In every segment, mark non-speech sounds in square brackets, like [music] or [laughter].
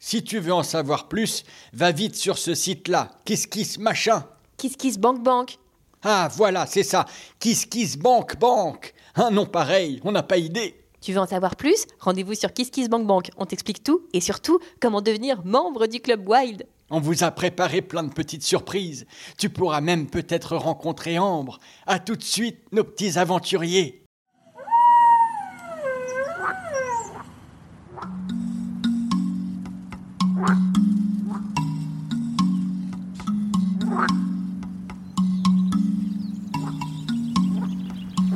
Si tu veux en savoir plus, va vite sur ce site-là. Kiss kiss machin. Kiss Kiss Bank Bank Ah voilà, c'est ça. Kiss kiss bank bank. Un nom pareil, on n'a pas idée. Tu veux en savoir plus? Rendez-vous sur Kiss Kiss Bank Bank. On t'explique tout et surtout comment devenir membre du club Wild. On vous a préparé plein de petites surprises. Tu pourras même peut-être rencontrer Ambre. À tout de suite, nos petits aventuriers.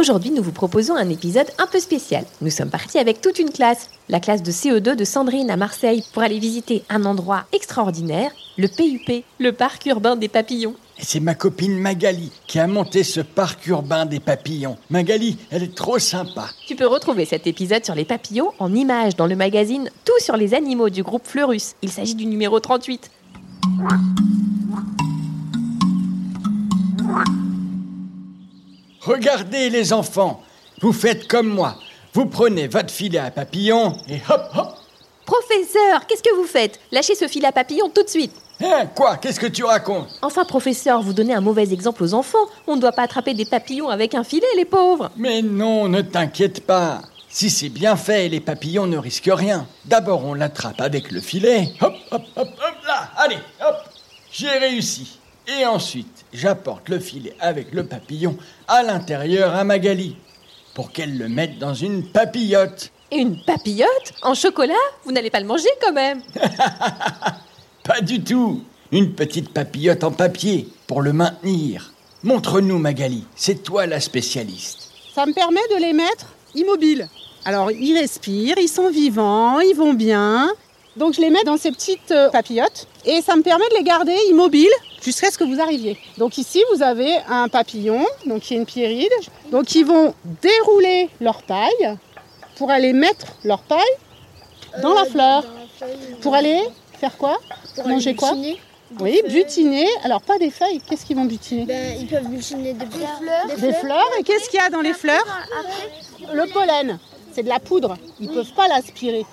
Aujourd'hui, nous vous proposons un épisode un peu spécial. Nous sommes partis avec toute une classe, la classe de CE2 de Sandrine à Marseille, pour aller visiter un endroit extraordinaire, le PUP, le parc urbain des papillons. C'est ma copine Magali qui a monté ce parc urbain des papillons. Magali, elle est trop sympa. Tu peux retrouver cet épisode sur les papillons en images dans le magazine Tout sur les animaux du groupe Fleurus. Il s'agit du numéro 38. Regardez les enfants, vous faites comme moi. Vous prenez votre filet à papillons et hop hop. Professeur, qu'est-ce que vous faites? Lâchez ce fil à papillon tout de suite. Hein, quoi? Qu'est-ce que tu racontes? Enfin, professeur, vous donnez un mauvais exemple aux enfants. On ne doit pas attraper des papillons avec un filet, les pauvres. Mais non, ne t'inquiète pas. Si c'est bien fait, les papillons ne risquent rien. D'abord, on l'attrape avec le filet. Hop, hop, hop, hop, là. Allez, hop. J'ai réussi. Et ensuite, j'apporte le filet avec le papillon à l'intérieur à Magali pour qu'elle le mette dans une papillote. Une papillote En chocolat? Vous n'allez pas le manger quand même [laughs] Pas du tout. Une petite papillote en papier pour le maintenir. Montre-nous, Magali. C'est toi la spécialiste. Ça me permet de les mettre immobiles. Alors, ils respirent, ils sont vivants, ils vont bien. Donc, je les mets dans ces petites euh, papillotes et ça me permet de les garder immobiles jusqu'à ce que vous arriviez. Donc, ici, vous avez un papillon, donc qui est une pierride. Donc, ils vont dérouler leur paille pour aller mettre leur paille dans la fleur. Pour aller faire quoi? Manger quoi? Oui, butiner. Alors, pas des feuilles. Qu'est-ce qu'ils vont butiner? Ben, ils peuvent butiner des fleurs. Des fleurs. Et qu'est-ce qu'il y a dans les fleurs? Le pollen. C'est de la poudre. Ils ne peuvent pas l'aspirer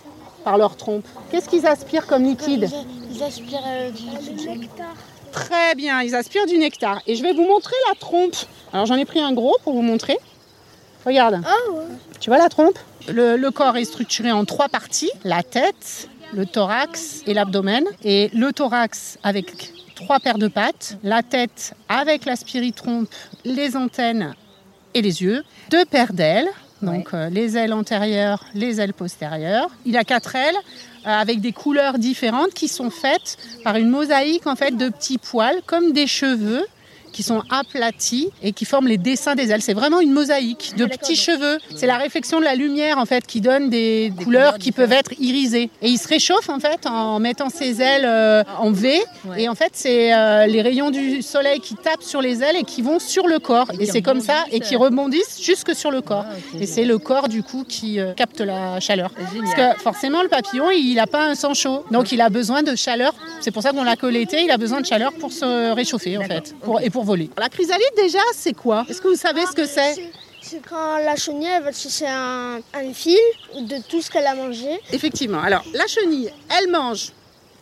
par leur trompe. Qu'est-ce qu'ils aspirent comme liquide Ils aspirent euh, du nectar. Très bien, ils aspirent du nectar. Et je vais vous montrer la trompe. Alors j'en ai pris un gros pour vous montrer. Regarde, Oh, ouais. tu vois la trompe? Le, le corps est structuré en trois parties. La tête, le thorax et l'abdomen. Et le thorax avec trois paires de pattes. La tête avec la spiritrompe, les antennes et les yeux. Deux paires d'ailes. Donc euh, les ailes antérieures, les ailes postérieures. Il a quatre ailes euh, avec des couleurs différentes qui sont faites par une mosaïque en fait de petits poils comme des cheveux qui sont aplatis et qui forment les dessins des ailes. C'est vraiment une mosaïque de petits cheveux. C'est la réflexion de la lumière en fait qui donne des, couleurs qui peuvent être irisées. Et il se réchauffe en fait en mettant ses ailes euh, en V. Et en fait c'est euh, les rayons du soleil qui tapent sur les ailes et qui vont sur le corps. Et c'est comme ça et qui rebondissent jusque sur le corps. Et c'est le corps du coup qui euh, capte la chaleur. Parce que forcément le papillon il n'a pas un sang chaud, donc il a besoin de chaleur. C'est pour ça qu'on l'a l'été, il a besoin de chaleur pour se réchauffer en fait, pour- et pour voler. La chrysalide déjà c'est quoi? Est-ce que vous savez ce que c'est? C'est quand la chenille elle va chercher un, un fil de tout ce qu'elle a mangé. Effectivement. Alors la chenille, elle mange,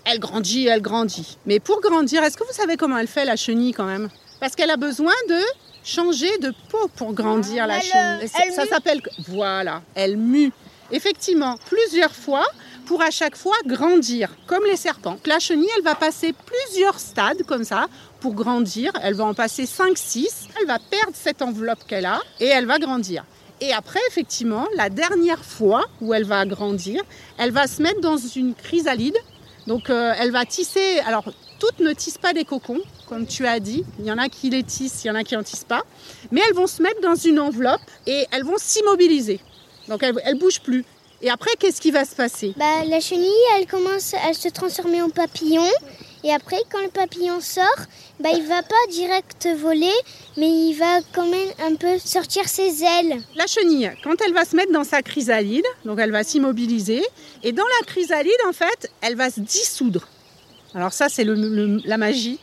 elle grandit, elle grandit. Mais pour grandir, est-ce que vous savez comment elle fait la chenille quand même? Parce qu'elle a besoin de changer de peau pour grandir la Elle, chenille. ça- elle ça mue. s'appelle voilà, elle mue. Effectivement, plusieurs fois pour à chaque fois grandir, comme les serpents. La chenille, elle va passer plusieurs stades comme ça pour grandir. Elle va en passer 5-6. Elle va perdre cette enveloppe qu'elle a et elle va grandir. Et après, effectivement, la dernière fois où elle va grandir, elle va se mettre dans une chrysalide. Donc, euh, elle va tisser. Alors, toutes ne tissent pas des cocons, comme tu as dit. Il y en a qui les tissent, il y en a qui n'en tissent pas. Mais elles vont se mettre dans une enveloppe et elles vont s'immobiliser. Donc, elles ne bougent plus. Et après, qu'est-ce qui va se passer? Bah, la chenille, elle commence à se transformer en papillon. Et après, quand le papillon sort, bah, il va pas direct voler, mais il va quand même un peu sortir ses ailes. La chenille, quand elle va se mettre dans sa chrysalide, donc elle va s'immobiliser, et dans la chrysalide, en fait, elle va se dissoudre. Alors ça, c'est la magie.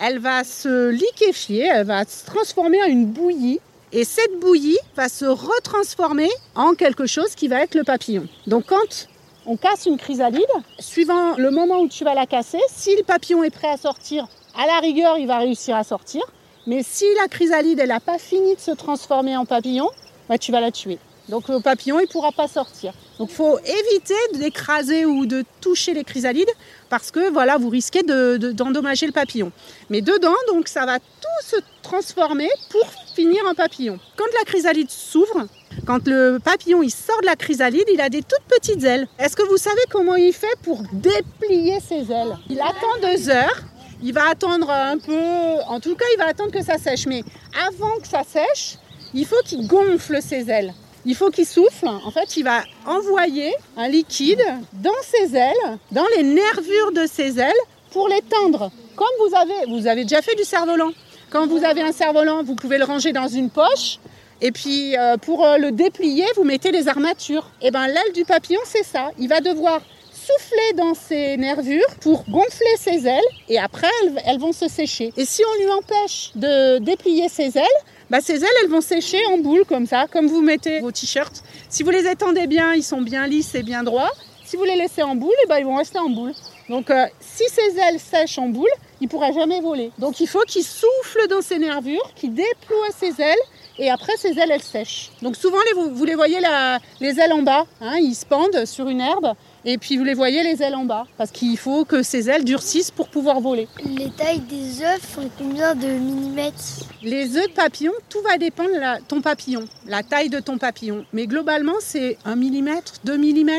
Elle va se liquéfier, elle va se transformer en une bouillie, et cette bouillie va se retransformer en quelque chose qui va être le papillon. Donc quand on casse une chrysalide, suivant le moment où tu vas la casser, si le papillon est prêt à sortir, à la rigueur, il va réussir à sortir. Mais si la chrysalide, elle n'a pas fini de se transformer en papillon, bah, tu vas la tuer. Donc le papillon, il ne pourra pas sortir. Donc il faut éviter d'écraser ou de toucher les chrysalides parce que voilà, vous risquez de- de- d'endommager le papillon. Mais dedans, donc ça va tout se transformer pour finir en papillon. Quand la chrysalide s'ouvre, quand le papillon il sort de la chrysalide, il a des toutes petites ailes. Est-ce que vous savez comment il fait pour déplier ses ailes? Il attend deux heures. Il va attendre un peu, en tout cas, il va attendre que ça sèche. Mais avant que ça sèche, il faut qu'il gonfle ses ailes. Il faut qu'il souffle. En fait, il va envoyer un liquide dans ses ailes, dans les nervures de ses ailes, pour les tendre. Comme vous avez, vous avez déjà fait du cerf-volant. Quand vous avez un cerf-volant, vous pouvez le ranger dans une poche. Et puis, euh, pour euh, le déplier, vous mettez des armatures. Et ben, l'aile du papillon, c'est ça. Il va devoir souffler dans ses nervures pour gonfler ses ailes et après elles, vont se sécher. Et si on lui empêche de déplier ses ailes, bah ses ailes elles vont sécher en boule comme ça, comme vous mettez vos t-shirts. Si vous les étendez bien, ils sont bien lisses et bien droits. Si vous les laissez en boule, et ben ils vont rester en boule. Donc euh, si ses ailes sèchent en boule, il ne pourra jamais voler. Donc il faut qu'il souffle dans ses nervures, qu'il déploie ses ailes et après ses ailes elles sèchent. Donc souvent les- vous, vous les voyez la- les ailes en bas, hein, ils se pendent sur une herbe et puis vous les voyez les ailes en bas parce qu'il faut que ces ailes durcissent pour pouvoir voler. Les tailles des œufs font combien de millimètres? Les œufs de papillon, tout va dépendre de ton papillon, la taille de ton papillon. Mais globalement, c'est 1 mm, 2 mm.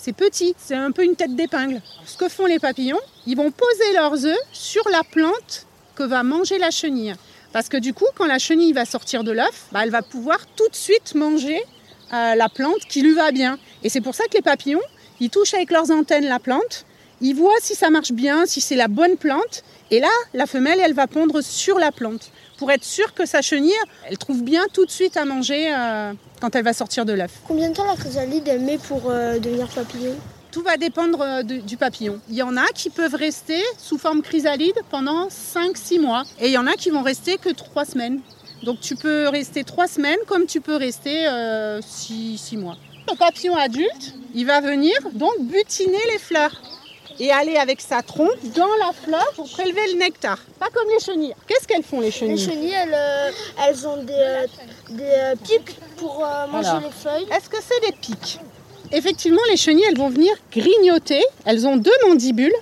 C'est petit, c'est un peu une tête d'épingle. Ce que font les papillons, ils vont poser leurs œufs sur la plante que va manger la chenille. Parce que du coup, quand la chenille va sortir de l'œuf, bah, elle va pouvoir tout de suite manger euh, la plante qui lui va bien. Et c'est pour ça que les papillons, ils touchent avec leurs antennes la plante, ils voient si ça marche bien, si c'est la bonne plante. Et là, la femelle, elle va pondre sur la plante pour être sûre que sa chenille, elle trouve bien tout de suite à manger euh, quand elle va sortir de l'œuf. Combien de temps la chrysalide met pour euh, devenir papillon? Tout va dépendre euh, de- du papillon. Il y en a qui peuvent rester sous forme chrysalide pendant 5-6 mois. Et il y en a qui vont rester que 3 semaines. Donc tu peux rester 3 semaines comme tu peux rester 6 mois. Le papillon adulte, il va venir donc butiner les fleurs et aller avec sa trompe dans la fleur pour prélever le nectar. Pas comme les chenilles. Qu'est-ce qu'elles font les Les chenilles chenilles, elles, euh, elles ont des, euh, des euh, pics pour euh, manger Voilà. les feuilles. Est-ce que c'est des pics? Effectivement, les chenilles, elles vont venir grignoter. Elles ont deux mandibules,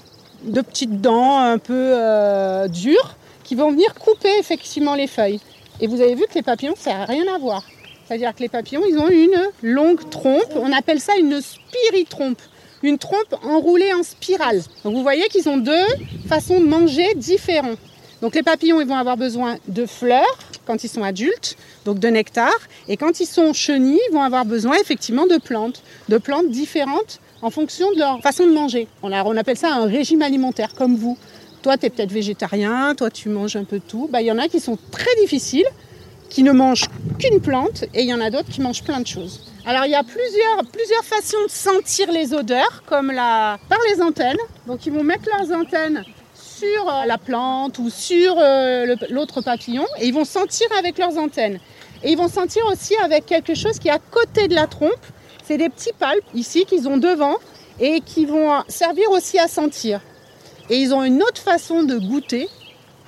deux petites dents un peu euh, dures, qui vont venir couper effectivement les feuilles. Et vous avez vu que les papillons, ça n'a rien à voir. C'est-à-dire que les papillons, ils ont une longue trompe. On appelle ça une spiritrompe. Une trompe enroulée en spirale. Donc vous voyez qu'ils ont deux façons de manger différentes. Donc les papillons, ils vont avoir besoin de fleurs quand ils sont adultes, donc de nectar. Et quand ils sont chenilles, ils vont avoir besoin effectivement de plantes, de plantes différentes en fonction de leur façon de manger. On, appelle ça un régime alimentaire, comme vous. Toi, tu es peut-être végétarien, toi, tu manges un peu de tout. Bah, Il y en a qui sont très difficiles, qui ne mangent qu'une plante, et il y en a d'autres qui mangent plein de choses. Alors, il y a plusieurs, plusieurs façons de sentir les odeurs, comme la, par les antennes. Donc, ils vont mettre leurs antennes sur euh, la plante ou sur euh, l'autre papillon et ils vont sentir avec leurs antennes. Et ils vont sentir aussi avec quelque chose qui est à côté de la trompe. C'est des petits palpes ici qu'ils ont devant et qui vont servir aussi à sentir. Et ils ont une autre façon de goûter,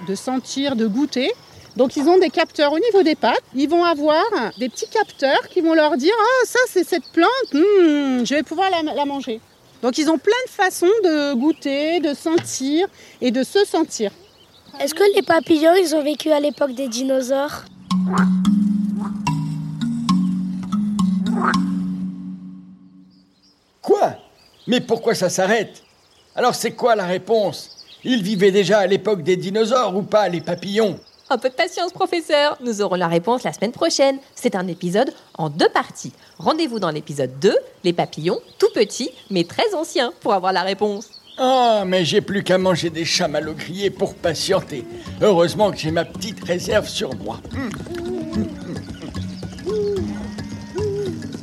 de sentir, de goûter. Donc ils ont des capteurs au niveau des pattes. Ils vont avoir des petits capteurs qui vont leur dire Ah, ça c'est cette plante, Hmm, je vais pouvoir la manger. Donc ils ont plein de façons de goûter, de sentir et de se sentir. Est-ce que les papillons, ils ont vécu à l'époque des dinosaures? Quoi? Mais pourquoi ça s'arrête? Alors c'est quoi la réponse? Ils vivaient déjà à l'époque des dinosaures ou pas, les papillons? Un peu de patience, professeur. Nous aurons la réponse la semaine prochaine. C'est un épisode en deux parties. Rendez-vous dans l'épisode 2, les papillons, tout petits, mais très anciens, pour avoir la réponse. Ah, mais j'ai plus qu'à manger des chamallows grillés pour patienter. Heureusement que j'ai ma petite réserve sur moi.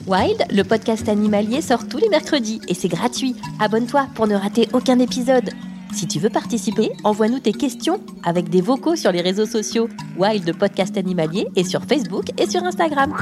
Wild, le podcast animalier, sort tous les mercredis et c'est gratuit. Abonne-toi pour ne rater aucun épisode. Si tu veux participer, envoie-nous tes questions avec des vocaux sur les réseaux sociaux. Wild Podcast Animalier est sur Facebook et sur Instagram.